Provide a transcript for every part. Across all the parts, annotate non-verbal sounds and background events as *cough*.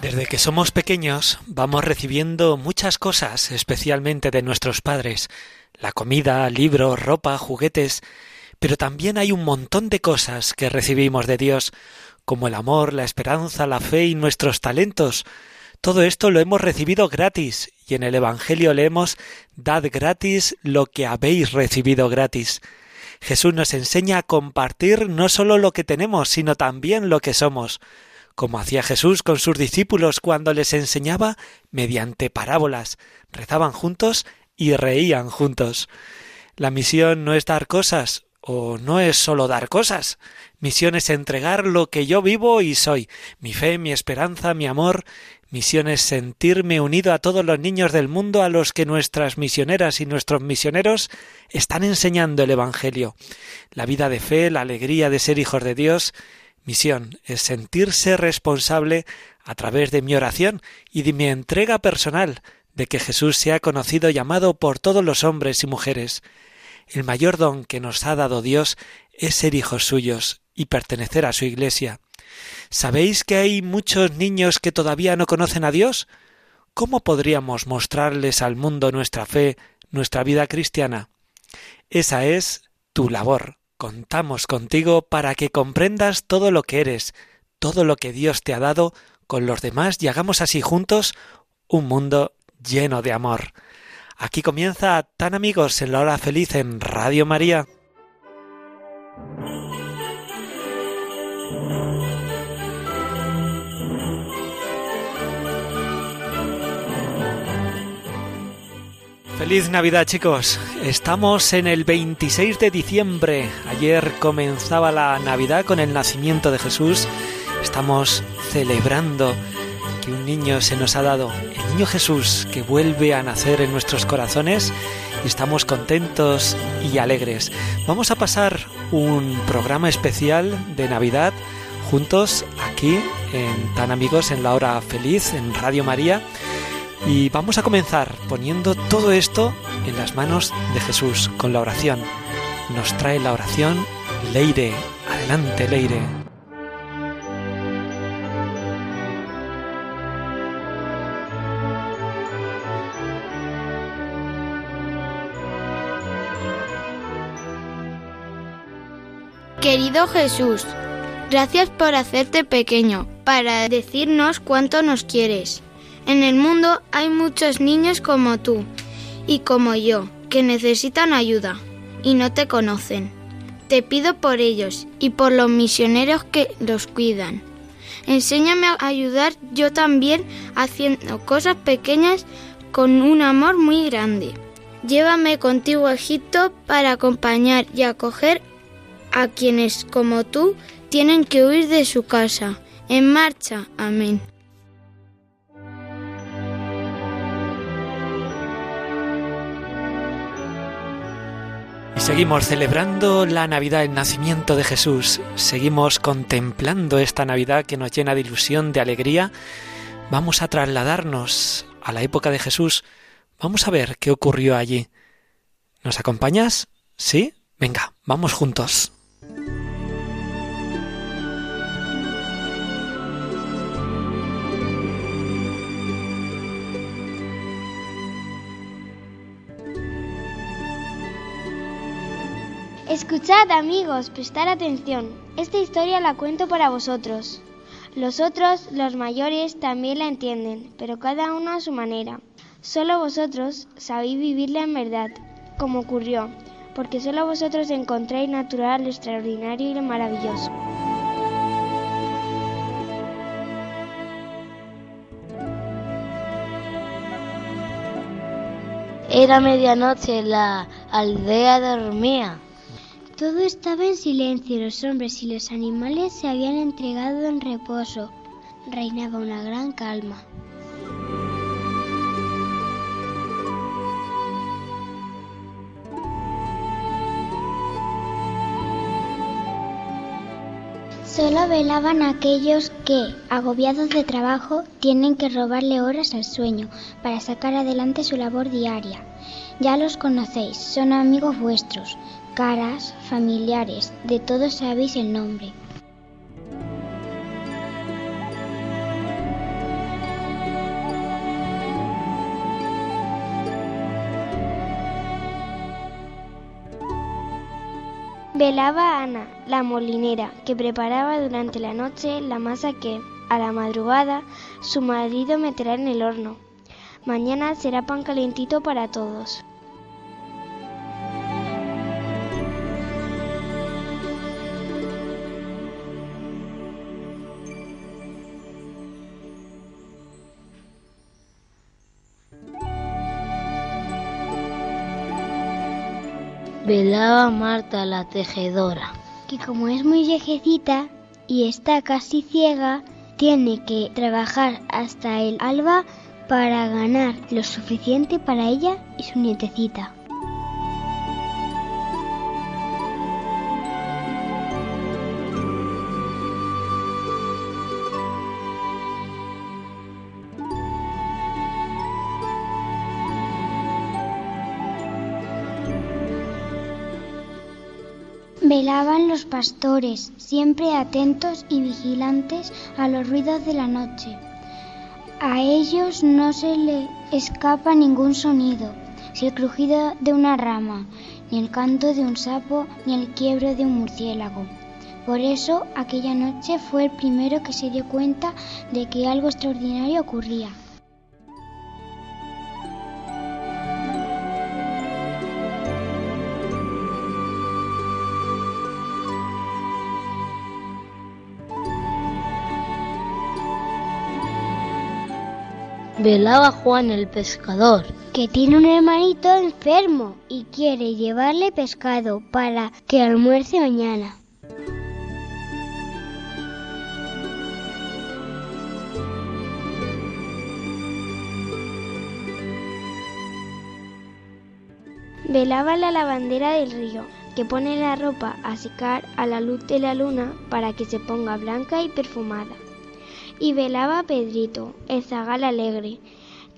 Desde que somos pequeños vamos recibiendo muchas cosas, especialmente de nuestros padres. La comida, libros, ropa, juguetes. Pero también hay un montón de cosas que recibimos de Dios, como el amor, la esperanza, la fe y nuestros talentos. Todo esto lo hemos recibido gratis, y en el Evangelio leemos Dad gratis lo que habéis recibido gratis. Jesús nos enseña a compartir no solo lo que tenemos, sino también lo que somos como hacía Jesús con sus discípulos cuando les enseñaba mediante parábolas. Rezaban juntos y reían juntos. La misión no es dar cosas, o no es solo dar cosas. Misión es entregar lo que yo vivo y soy, mi fe, mi esperanza, mi amor. Misión es sentirme unido a todos los niños del mundo a los que nuestras misioneras y nuestros misioneros están enseñando el Evangelio. La vida de fe, la alegría de ser hijos de Dios, Misión es sentirse responsable a través de mi oración y de mi entrega personal de que Jesús sea conocido y amado por todos los hombres y mujeres. El mayor don que nos ha dado Dios es ser hijos suyos y pertenecer a su Iglesia. ¿Sabéis que hay muchos niños que todavía no conocen a Dios? ¿Cómo podríamos mostrarles al mundo nuestra fe, nuestra vida cristiana? Esa es tu labor. Contamos contigo para que comprendas todo lo que eres, todo lo que Dios te ha dado con los demás y hagamos así juntos un mundo lleno de amor. Aquí comienza Tan amigos en la hora feliz en Radio María. Feliz Navidad chicos. Estamos en el 26 de diciembre. Ayer comenzaba la Navidad con el nacimiento de Jesús. Estamos celebrando que un niño se nos ha dado, el niño Jesús que vuelve a nacer en nuestros corazones y estamos contentos y alegres. Vamos a pasar un programa especial de Navidad juntos aquí en Tan Amigos en la Hora Feliz en Radio María y vamos a comenzar poniendo todo esto en las manos de Jesús con la oración. Nos trae la oración Leire. Adelante, Leire. Querido Jesús, gracias por hacerte pequeño, para decirnos cuánto nos quieres. En el mundo hay muchos niños como tú y como yo, que necesitan ayuda y no te conocen. Te pido por ellos y por los misioneros que los cuidan. Enséñame a ayudar yo también haciendo cosas pequeñas con un amor muy grande. Llévame contigo a Egipto para acompañar y acoger a quienes como tú tienen que huir de su casa. En marcha. Amén. Y seguimos celebrando la Navidad, el nacimiento de Jesús. Seguimos contemplando esta Navidad que nos llena de ilusión, de alegría. Vamos a trasladarnos a la época de Jesús. Vamos a ver qué ocurrió allí. ¿Nos acompañas? ¿Sí? Venga, vamos juntos. Escuchad amigos, prestar atención. Esta historia la cuento para vosotros. Los otros, los mayores, también la entienden, pero cada uno a su manera. Solo vosotros sabéis vivirla en verdad, como ocurrió, porque solo vosotros encontráis natural lo extraordinario y lo maravilloso. Era medianoche, la aldea dormía. Todo estaba en silencio, los hombres y los animales se habían entregado en reposo. Reinaba una gran calma. Solo velaban aquellos que, agobiados de trabajo, tienen que robarle horas al sueño para sacar adelante su labor diaria. Ya los conocéis, son amigos vuestros, caras, familiares, de todos sabéis el nombre. Velaba Ana, la molinera, que preparaba durante la noche la masa que, a la madrugada, su marido meterá en el horno. Mañana será pan calentito para todos. Velaba Marta la tejedora. que como es muy viejecita y está casi ciega, tiene que trabajar hasta el alba para ganar lo suficiente para ella y su nietecita. Velaban los pastores, siempre atentos y vigilantes a los ruidos de la noche. A ellos no se le escapa ningún sonido, si el crujido de una rama, ni el canto de un sapo, ni el quiebro de un murciélago. Por eso aquella noche fue el primero que se dio cuenta de que algo extraordinario ocurría. Velaba Juan el pescador. que tiene un hermanito enfermo y quiere llevarle pescado para que almuerce mañana. Velaba la lavandera del río, que pone la ropa a secar a la luz de la luna para que se ponga blanca y perfumada. Y velaba Pedrito, el zagal alegre,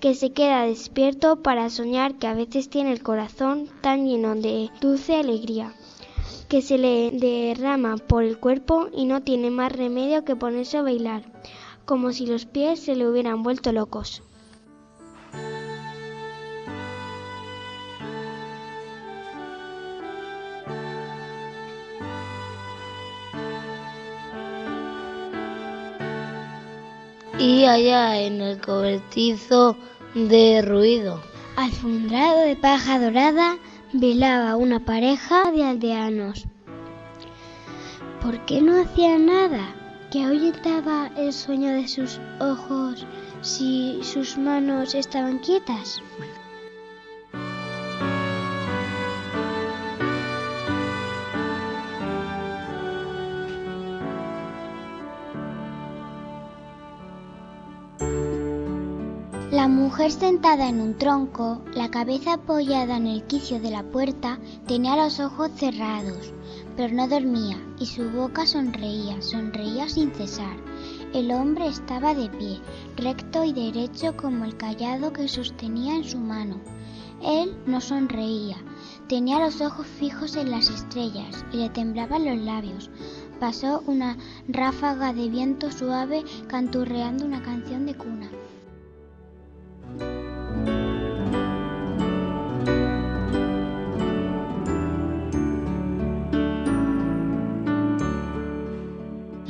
que se queda despierto para soñar que a veces tiene el corazón tan lleno de dulce alegría, que se le derrama por el cuerpo y no tiene más remedio que ponerse a bailar, como si los pies se le hubieran vuelto locos. Y allá en el cobertizo de ruido. Alfombrado de paja dorada, velaba una pareja de aldeanos. ¿Por qué no hacía nada? ¿Que ahuyentaba el sueño de sus ojos si sus manos estaban quietas? La mujer sentada en un tronco, la cabeza apoyada en el quicio de la puerta, tenía los ojos cerrados, pero no dormía y su boca sonreía, sonreía sin cesar. El hombre estaba de pie, recto y derecho como el callado que sostenía en su mano. Él no sonreía, tenía los ojos fijos en las estrellas y le temblaban los labios. Pasó una ráfaga de viento suave canturreando una canción de cuna.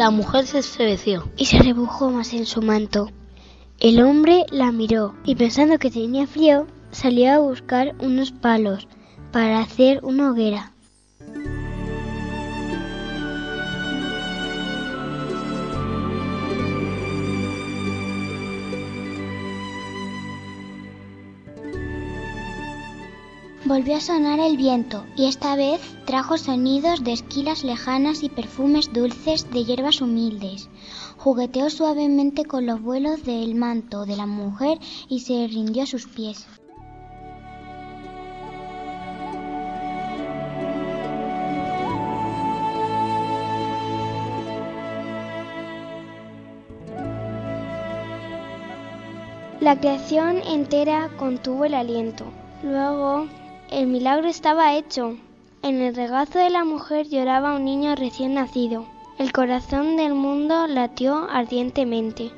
La mujer se estremeció. y se rebujó más en su manto. El hombre la miró y pensando que tenía frío, salió a buscar unos palos para hacer una hoguera. Volvió a sonar el viento y esta vez trajo sonidos de esquilas lejanas y perfumes dulces de hierbas humildes. Jugueteó suavemente con los vuelos del manto de la mujer y se rindió a sus pies. La creación entera contuvo el aliento. Luego, el milagro estaba hecho. En el regazo de la mujer lloraba un niño recién nacido. El corazón del mundo latió ardientemente.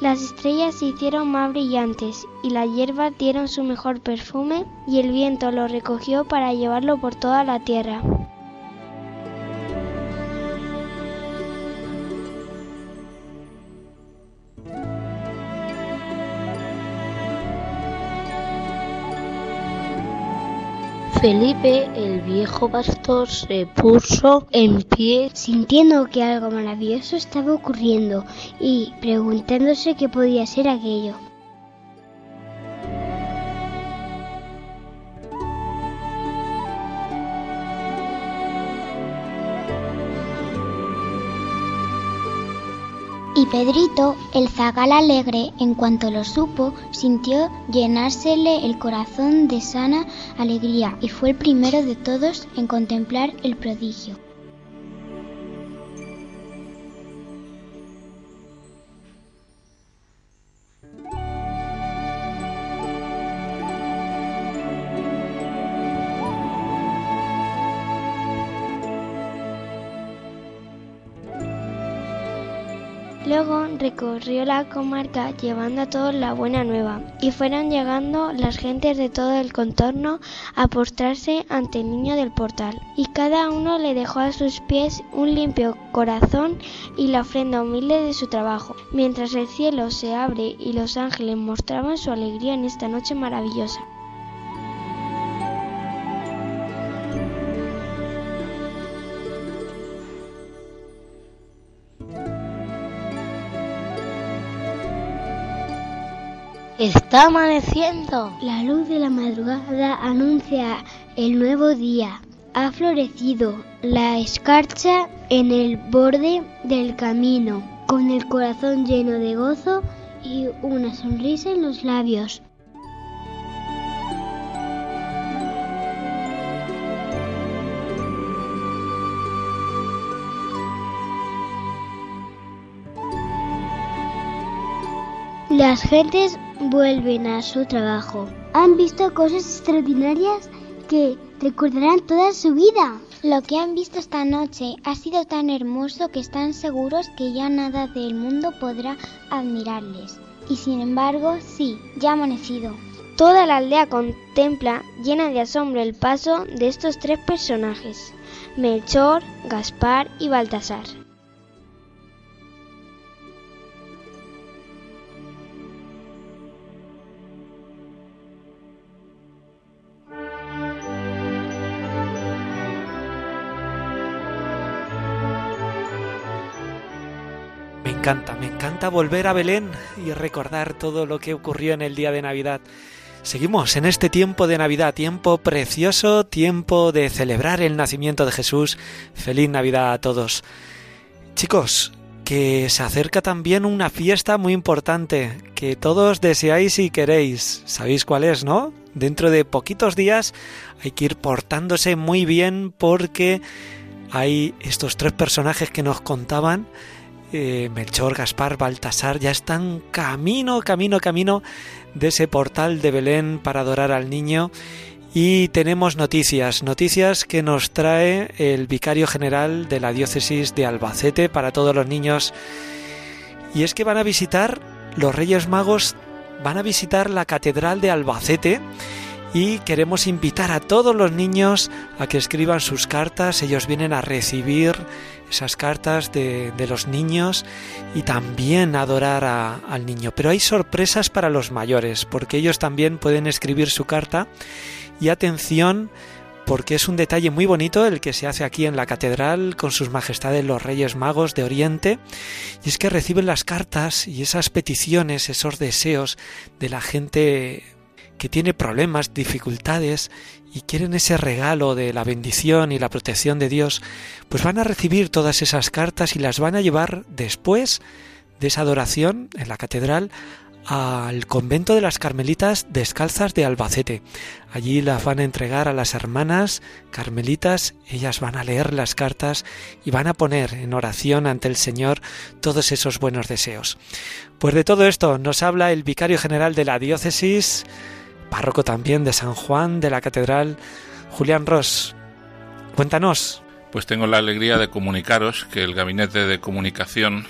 Las estrellas se hicieron más brillantes y las hierbas dieron su mejor perfume y el viento lo recogió para llevarlo por toda la tierra. Felipe, el viejo pastor, se puso en pie sintiendo que algo maravilloso estaba ocurriendo y preguntándose qué podía ser aquello. Y Pedrito, el zagal alegre, en cuanto lo supo, sintió llenársele el corazón de sana alegría y fue el primero de todos en contemplar el prodigio. Luego recorrió la comarca llevando a todos la buena nueva, y fueron llegando las gentes de todo el contorno a postrarse ante el niño del portal, y cada uno le dejó a sus pies un limpio corazón y la ofrenda humilde de su trabajo, mientras el cielo se abre y los ángeles mostraban su alegría en esta noche maravillosa. Está amaneciendo. La luz de la madrugada anuncia el nuevo día. Ha florecido la escarcha en el borde del camino, con el corazón lleno de gozo y una sonrisa en los labios. Las gentes vuelven a su trabajo. Han visto cosas extraordinarias que recordarán toda su vida. Lo que han visto esta noche ha sido tan hermoso que están seguros que ya nada del mundo podrá admirarles. Y sin embargo, sí, ya ha amanecido. Toda la aldea contempla, llena de asombro, el paso de estos tres personajes, Melchor, Gaspar y Baltasar. Encanta, me encanta volver a Belén y recordar todo lo que ocurrió en el día de Navidad. Seguimos en este tiempo de Navidad, tiempo precioso, tiempo de celebrar el nacimiento de Jesús. Feliz Navidad a todos. Chicos, que se acerca también una fiesta muy importante que todos deseáis y queréis. ¿Sabéis cuál es, no? Dentro de poquitos días hay que ir portándose muy bien porque hay estos tres personajes que nos contaban eh, Melchor, Gaspar, Baltasar ya están camino, camino, camino de ese portal de Belén para adorar al niño. Y tenemos noticias, noticias que nos trae el vicario general de la diócesis de Albacete para todos los niños. Y es que van a visitar, los Reyes Magos van a visitar la Catedral de Albacete y queremos invitar a todos los niños a que escriban sus cartas. Ellos vienen a recibir esas cartas de, de los niños y también adorar a- al niño. Pero hay sorpresas para los mayores, porque ellos también pueden escribir su carta. Y atención, porque es un detalle muy bonito el que se hace aquí en la catedral con sus majestades los Reyes Magos de Oriente, y es que reciben las cartas y esas peticiones, esos deseos de la gente que tiene problemas, dificultades y quieren ese regalo de la bendición y la protección de Dios, pues van a recibir todas esas cartas y las van a llevar después de esa adoración en la catedral al convento de las Carmelitas Descalzas de Albacete. Allí las van a entregar a las hermanas carmelitas, ellas van a leer las cartas y van a poner en oración ante el Señor todos esos buenos deseos. Pues de todo esto nos habla el vicario general de la diócesis, párroco también de San Juan de la Catedral, Julián Ross. Cuéntanos. Pues tengo la alegría de comunicaros que el Gabinete de Comunicación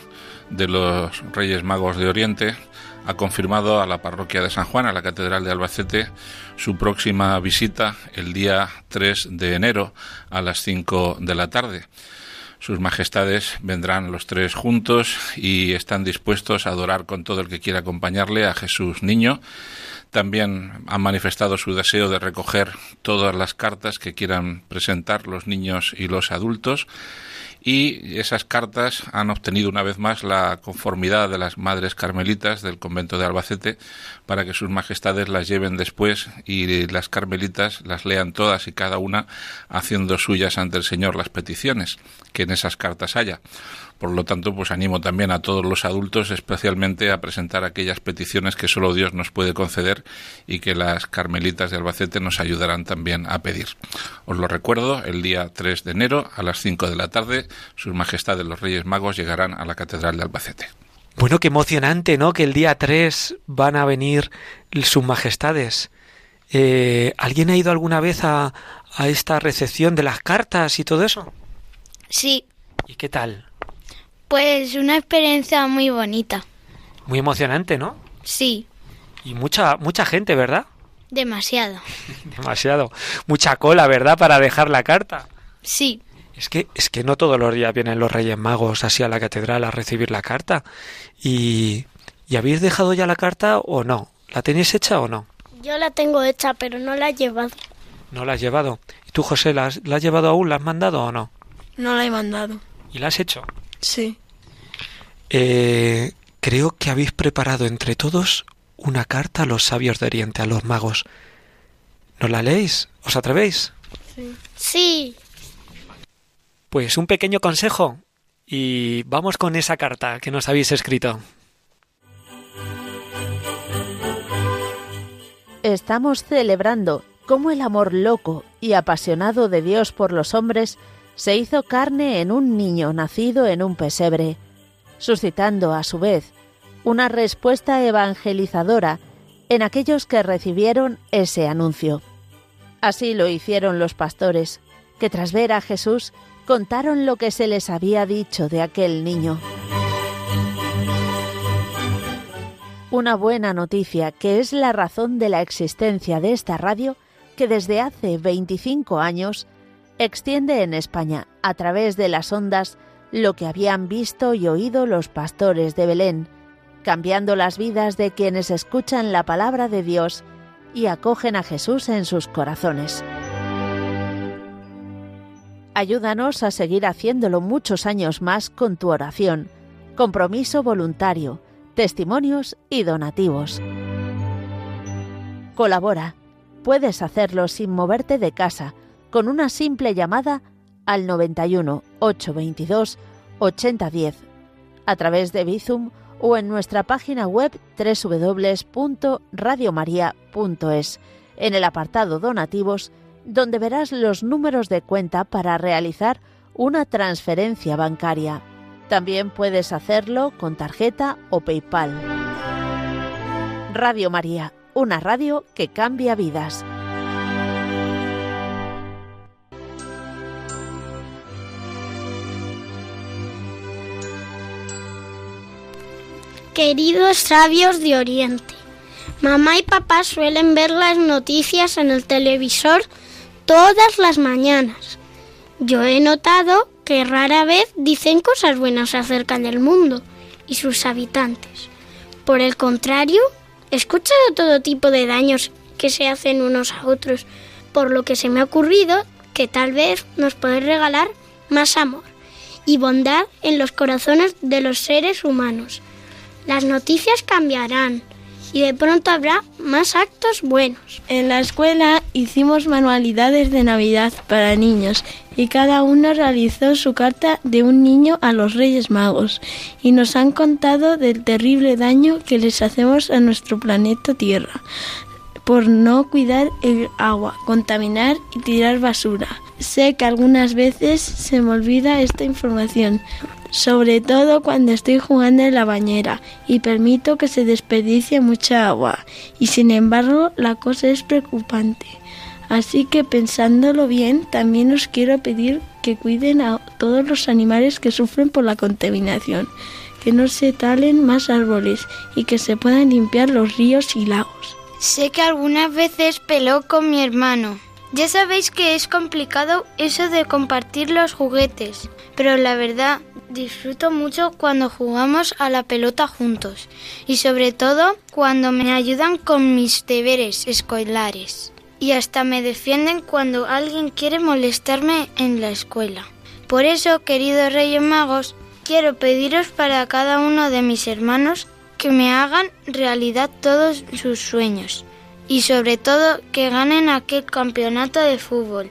de los Reyes Magos de Oriente ha confirmado a la parroquia de San Juan, a la Catedral de Albacete, su próxima visita el día 3 de enero a las 5 de la tarde. Sus majestades vendrán los tres juntos y están dispuestos a adorar con todo el que quiera acompañarle a Jesús Niño. También han manifestado su deseo de recoger todas las cartas que quieran presentar los niños y los adultos y esas cartas han obtenido una vez más la conformidad de las madres carmelitas del convento de Albacete para que sus majestades las lleven después y las carmelitas las lean todas y cada una haciendo suyas ante el Señor las peticiones que en esas cartas haya. Por lo tanto, pues animo también a todos los adultos, especialmente a presentar aquellas peticiones que solo Dios nos puede conceder y que las carmelitas de Albacete nos ayudarán también a pedir. Os lo recuerdo, el día 3 de enero a las 5 de la tarde, Sus Majestades los Reyes Magos llegarán a la Catedral de Albacete. Bueno, qué emocionante, ¿no? Que el día 3 van a venir sus majestades. Eh, ¿Alguien ha ido alguna vez a, a esta recepción de las cartas y todo eso? Sí, ¿Y qué tal? Pues una experiencia muy bonita. Muy emocionante, ¿no? Sí, Y mucha, mucha gente, ¿verdad? demasiado. *laughs* Demasiado. Mucha cola, ¿verdad? Para dejar la carta. Sí, Es que, es que no todos los días vienen los Reyes Magos así a la catedral a recibir la carta. Y, ¿y habéis dejado ya la carta o no? ¿La tenéis hecha o no? Yo la tengo hecha, pero no la he llevado. No la has llevado. ¿Y tú, José, la has, la has llevado aún? ¿La has mandado o no? No la he mandado. ¿Y la has hecho? Sí. Eh, creo que habéis preparado entre todos una carta a los sabios de Oriente, a los magos. ¿No la leéis? ¿Os atrevéis? Sí, Pues un pequeño consejo y vamos con esa carta que nos habéis escrito. Estamos celebrando cómo el amor loco y apasionado de Dios por los hombres se hizo carne en un niño nacido en un pesebre, suscitando a su vez una respuesta evangelizadora en aquellos que recibieron ese anuncio. Así lo hicieron los pastores, que tras ver a Jesús contaron lo que se les había dicho de aquel niño. Una buena noticia que es la razón de la existencia de esta radio que desde hace 25 años extiende en España a través de las ondas lo que habían visto y oído los pastores de Belén, cambiando las vidas de quienes escuchan la palabra de Dios y acogen a Jesús en sus corazones. Ayúdanos a seguir haciéndolo muchos años más con tu oración, compromiso voluntario, testimonios y donativos. Colabora. Puedes hacerlo sin moverte de casa, con una simple llamada al 91 822 8010, a través de Bizum o en nuestra página web www.radiomaria.es, en el apartado Donativos, donde verás los números de cuenta para realizar una transferencia bancaria. También puedes hacerlo con tarjeta o PayPal. Radio María, una radio que cambia vidas. Queridos sabios de Oriente. Mamá y papá suelen ver las noticias en el televisor todas las mañanas. Yo he notado que rara vez dicen cosas buenas acerca del mundo y sus habitantes. Por el contrario, he escuchado todo tipo de daños que se hacen unos a otros, por lo que se me ha ocurrido que tal vez nos puede regalar más amor y bondad en los corazones de los seres humanos. Las noticias cambiarán y de pronto habrá más actos buenos. En la escuela hicimos manualidades de Navidad para niños y cada uno realizó su carta de un niño a los Reyes Magos y nos han contado del terrible daño que les hacemos a nuestro planeta Tierra por no cuidar el agua, contaminar y tirar basura. Sé que algunas veces se me olvida esta información, sobre todo cuando estoy jugando en la bañera y permito que se desperdicie mucha agua, y sin embargo la cosa es preocupante. Así que pensándolo bien, también os quiero pedir que cuiden a todos los animales que sufren por la contaminación, que no se talen más árboles y que se puedan limpiar los ríos y lagos. Sé que algunas veces peló con mi hermano. Ya sabéis que es complicado eso de compartir los juguetes, pero la verdad disfruto mucho cuando jugamos a la pelota juntos y sobre todo cuando me ayudan con mis deberes escolares y hasta me defienden cuando alguien quiere molestarme en la escuela. Por eso, queridos Reyes Magos, quiero pediros para cada uno de mis hermanos que me hagan realidad todos sus sueños y sobre todo que ganen aquel campeonato de fútbol,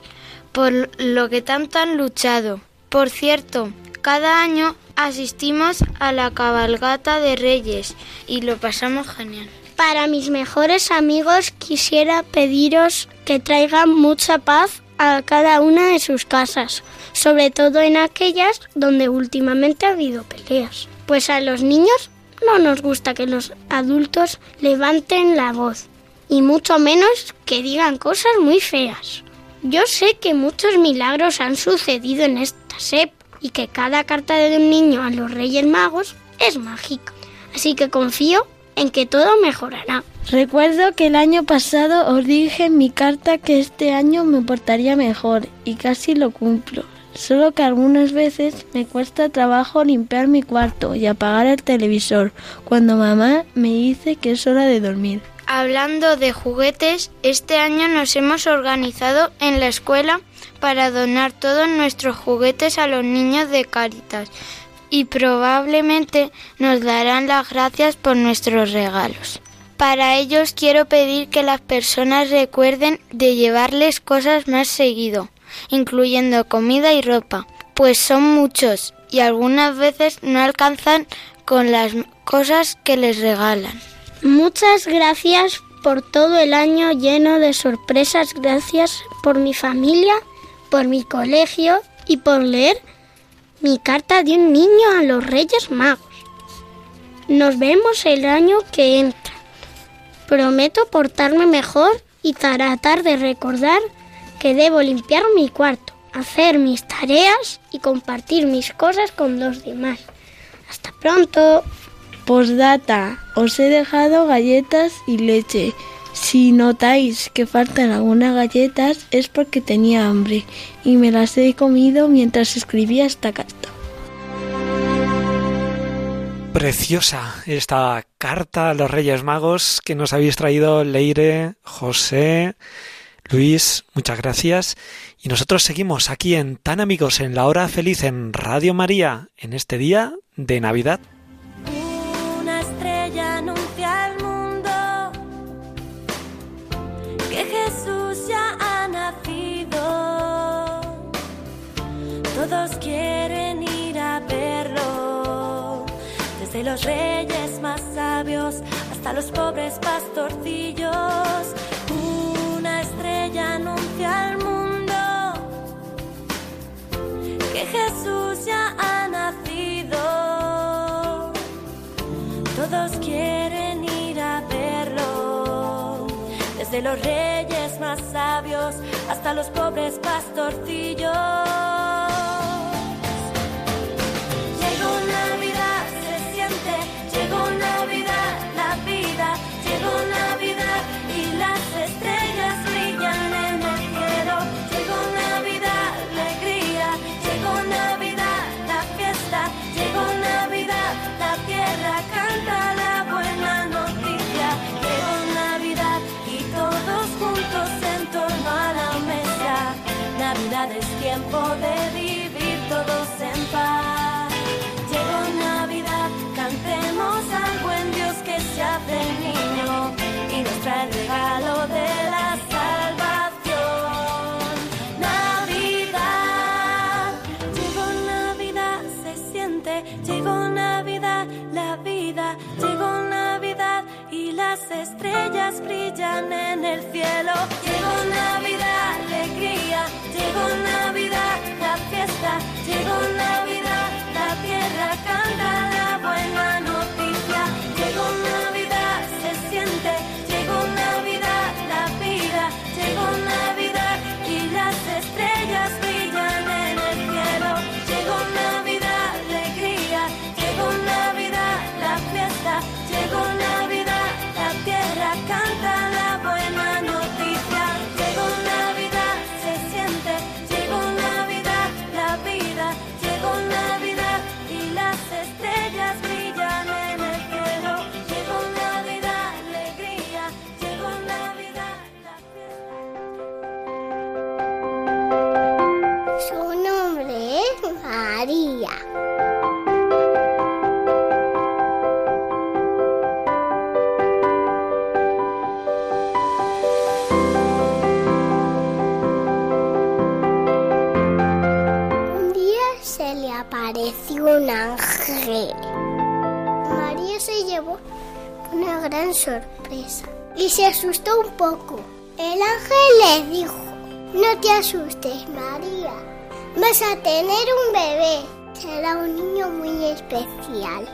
por lo que tanto han luchado. Por cierto, cada año asistimos a la cabalgata de Reyes y lo pasamos genial. Para mis mejores amigos quisiera pediros que traigan mucha paz a cada una de sus casas, sobre todo en aquellas donde últimamente ha habido peleas. Pues a los niños no nos gusta que los adultos levanten la voz y mucho menos que digan cosas muy feas. Yo sé que muchos milagros han sucedido en esta SEP y que cada carta de un niño a los Reyes Magos es mágica. Así que confío en que todo mejorará. Recuerdo que el año pasado os dije en mi carta que este año me portaría mejor y casi lo cumplo. Solo que algunas veces me cuesta trabajo limpiar mi cuarto y apagar el televisor cuando mamá me dice que es hora de dormir. Hablando de juguetes, este año nos hemos organizado en la escuela para donar todos nuestros juguetes a los niños de Cáritas y probablemente nos darán las gracias por nuestros regalos. Para ellos quiero pedir que las personas recuerden de llevarles cosas más seguido, incluyendo comida y ropa, pues son muchos y algunas veces no alcanzan con las cosas que les regalan. Muchas gracias por todo el año lleno de sorpresas, gracias por mi familia, por mi colegio y por leer mi carta de un niño a los Reyes Magos. Nos vemos el año que entra. Prometo portarme mejor y tratar de recordar que debo limpiar mi cuarto, hacer mis tareas y compartir mis cosas con los demás. Hasta pronto. Postdata, os he dejado galletas y leche. Si notáis que faltan algunas galletas es porque tenía hambre y me las he comido mientras escribía esta carta. Preciosa esta carta a los Reyes Magos que nos habéis traído Leire, José, Luis, muchas gracias. Y nosotros seguimos aquí en Tan Amigos en la Hora Feliz en Radio María en este día de Navidad. Todos quieren ir a verlo, desde los reyes más sabios hasta los pobres pastorcillos. Una estrella anuncia al mundo que Jesús ya ha nacido. Todos quieren desde los reyes más sabios hasta los pobres pastorcillos. y nos trae el regalo de la salvación. Navidad, llegó Navidad, se siente, llegó Navidad, la vida, llegó Navidad y las estrellas brillan en el cielo. Llegó Navidad, alegría, llegó Navidad, la fiesta, llegó Navidad. Se asustó un poco. El ángel le dijo, no te asustes, María. Vas a tener un bebé. Será un niño muy especial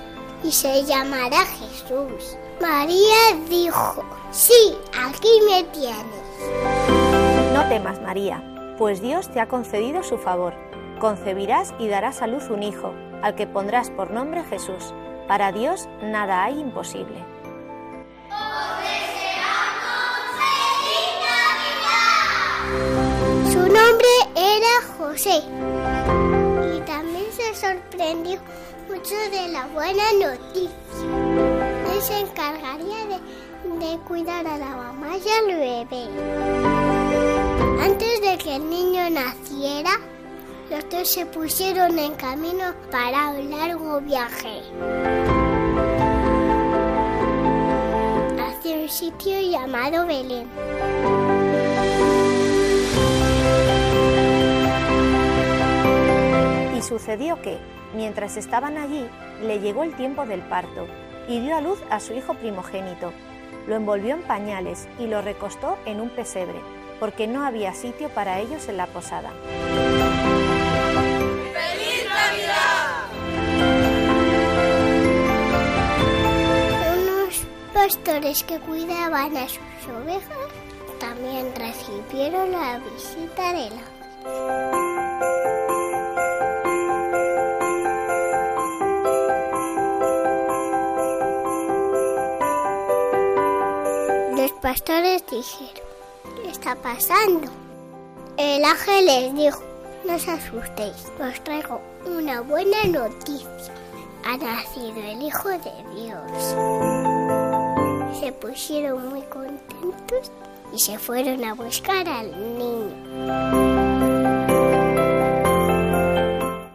y se llamará Jesús. María dijo, sí, aquí me tienes. No temas, María, pues Dios te ha concedido su favor. Concebirás y darás a luz un hijo, al que pondrás por nombre Jesús. Para Dios nada hay imposible. Su nombre era José. Y también se sorprendió mucho de la buena noticia. Él se encargaría de, de cuidar a la mamá y al bebé. Antes de que el niño naciera, los dos se pusieron en camino para un largo viaje. Hacia un sitio llamado Belén. Y sucedió que, mientras estaban allí, le llegó el tiempo del parto, y dio a luz a su hijo primogénito. Lo envolvió en pañales y lo recostó en un pesebre, porque no había sitio para ellos en la posada. ¡Feliz Navidad! Unos pastores que cuidaban a sus ovejas también recibieron la visita de la pastores dijeron, ¿qué está pasando? El ángel les dijo, no os asustéis, os traigo una buena noticia. Ha nacido el Hijo de Dios. Se pusieron muy contentos y se fueron a buscar al niño.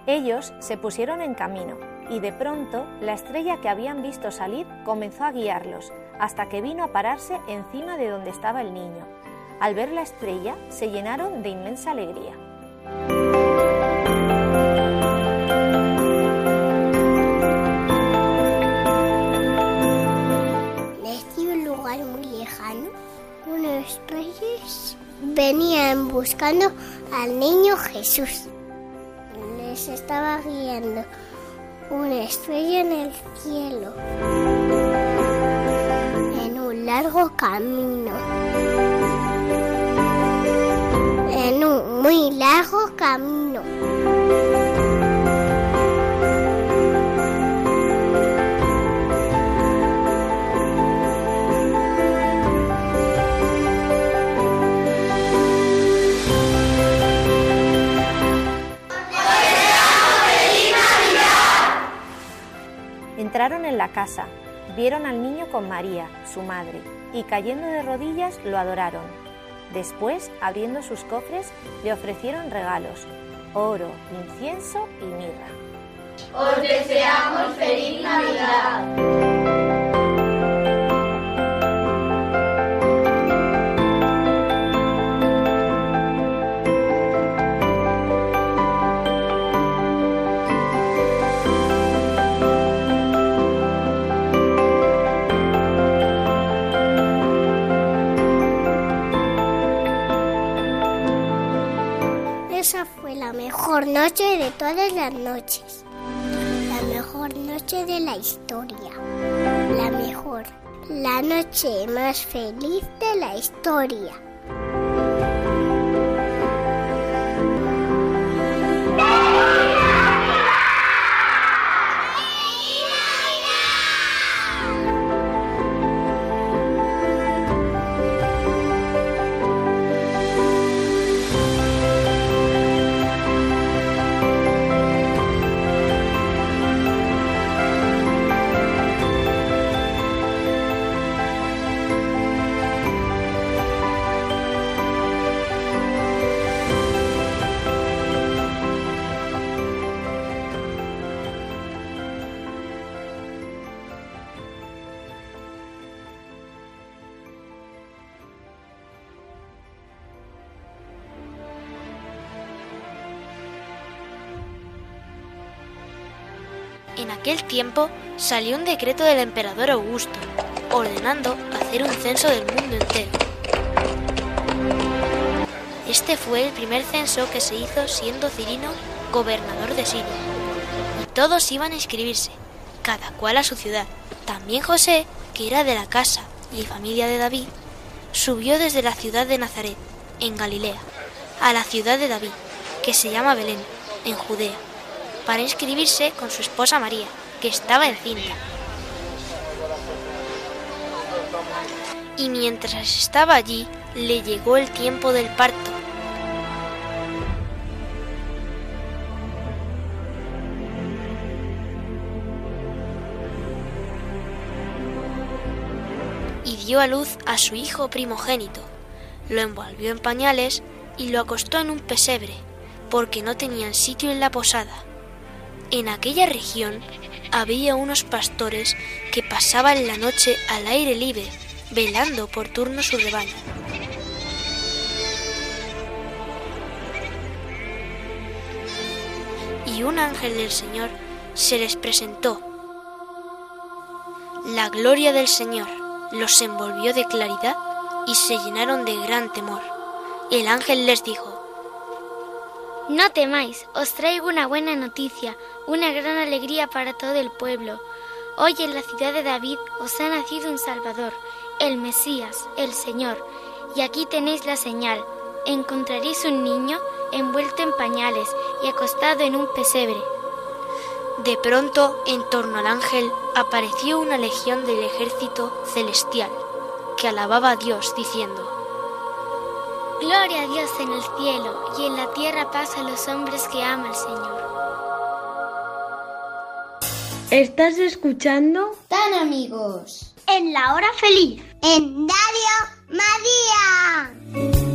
Ellos se pusieron en camino, y de pronto la estrella que habían visto salir comenzó a guiarlos, hasta que vino a pararse encima de donde estaba el niño. Al ver la estrella, se llenaron de inmensa alegría. Desde un lugar muy lejano, unos venían buscando al niño Jesús. Les estaba guiando una estrella en el cielo, en un largo camino, en un muy largo camino. Entraron en la casa, vieron al niño con María, su madre, y cayendo de rodillas lo adoraron. Después, abriendo sus cofres, le ofrecieron regalos, oro, incienso y mirra. Os deseamos feliz Navidad. Noche de todas las noches. La mejor noche de la historia. La mejor. La noche más feliz de la historia. En aquel tiempo salió un decreto del emperador Augusto, ordenando hacer un censo del mundo entero. Este fue el primer censo que se hizo siendo Cirino gobernador de Siria. Y todos iban a inscribirse, cada cual a su ciudad. También José, que era de la casa y familia de David, subió desde la ciudad de Nazaret, en Galilea, a la ciudad de David, que se llama Belén, en Judea para inscribirse con su esposa María, que estaba encinta. Y mientras estaba allí, le llegó el tiempo del parto. Y dio a luz a su hijo primogénito. Lo envolvió en pañales y lo acostó en un pesebre, porque no tenían sitio en la posada. En aquella región había unos pastores que pasaban la noche al aire libre, velando por turno su rebaño. Y un ángel del Señor se les presentó. La gloria del Señor los envolvió de claridad y se llenaron de gran temor. El ángel les dijo, No temáis, os traigo una buena noticia, una gran alegría para todo el pueblo. Hoy en la ciudad de David os ha nacido un Salvador, el Mesías, el Señor. Y aquí tenéis la señal. Encontraréis un niño envuelto en pañales y acostado en un pesebre. De pronto, en torno al ángel, apareció una legión del ejército celestial, que alababa a Dios, diciendo, Gloria a Dios en el cielo y en la tierra paz a los hombres que ama el Señor. ¿Estás escuchando? Tan amigos. En la hora feliz. En Radio María.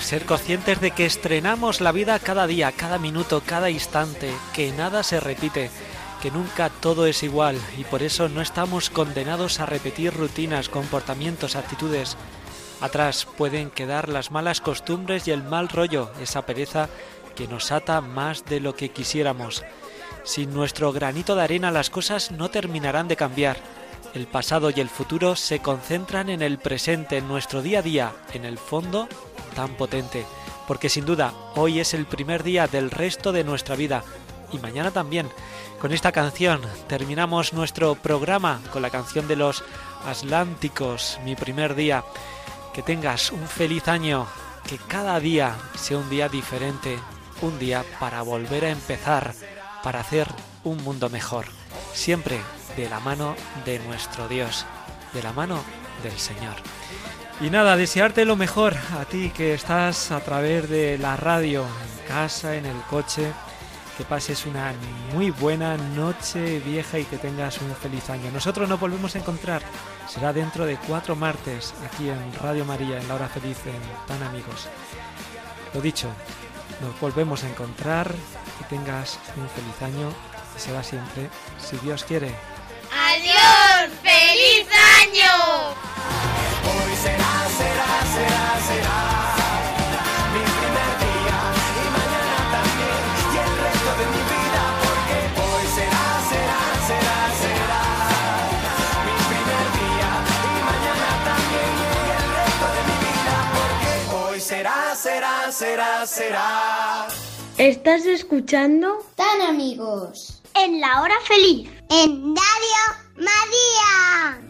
Ser conscientes de que estrenamos la vida cada día, cada minuto, cada instante, que nada se repite, que nunca todo es igual y por eso no estamos condenados a repetir rutinas, comportamientos, actitudes. Atrás pueden quedar las malas costumbres y el mal rollo, esa pereza que nos ata más de lo que quisiéramos. Sin nuestro granito de arena las cosas no terminarán de cambiar. El pasado y el futuro se concentran en el presente, en nuestro día a día, en el fondo tan potente. Porque sin duda, hoy es el primer día del resto de nuestra vida y mañana también. Con esta canción terminamos nuestro programa con la canción de los Atlánticos, mi primer día. Que tengas un feliz año, que cada día sea un día diferente, un día para volver a empezar, para hacer un mundo mejor. Siempre de la mano de nuestro Dios, de la mano del Señor. Y nada, desearte lo mejor a ti que estás a través de la radio, en casa, en el coche, que pases una muy buena noche vieja y que tengas un feliz año. Nosotros nos volvemos a encontrar, será dentro de cuatro martes aquí en Radio María, en la hora feliz, en Tan Amigos. Lo dicho, nos volvemos a encontrar, que tengas un feliz año será siempre, si Dios quiere. Hoy será, será, será, será mi primer día y mañana también y el resto de mi vida porque hoy será, será, será, será mi primer día y mañana también y el resto de mi vida porque hoy será, será, será, será. ¿Estás escuchando? Tan amigos. En la hora feliz. En Radio María.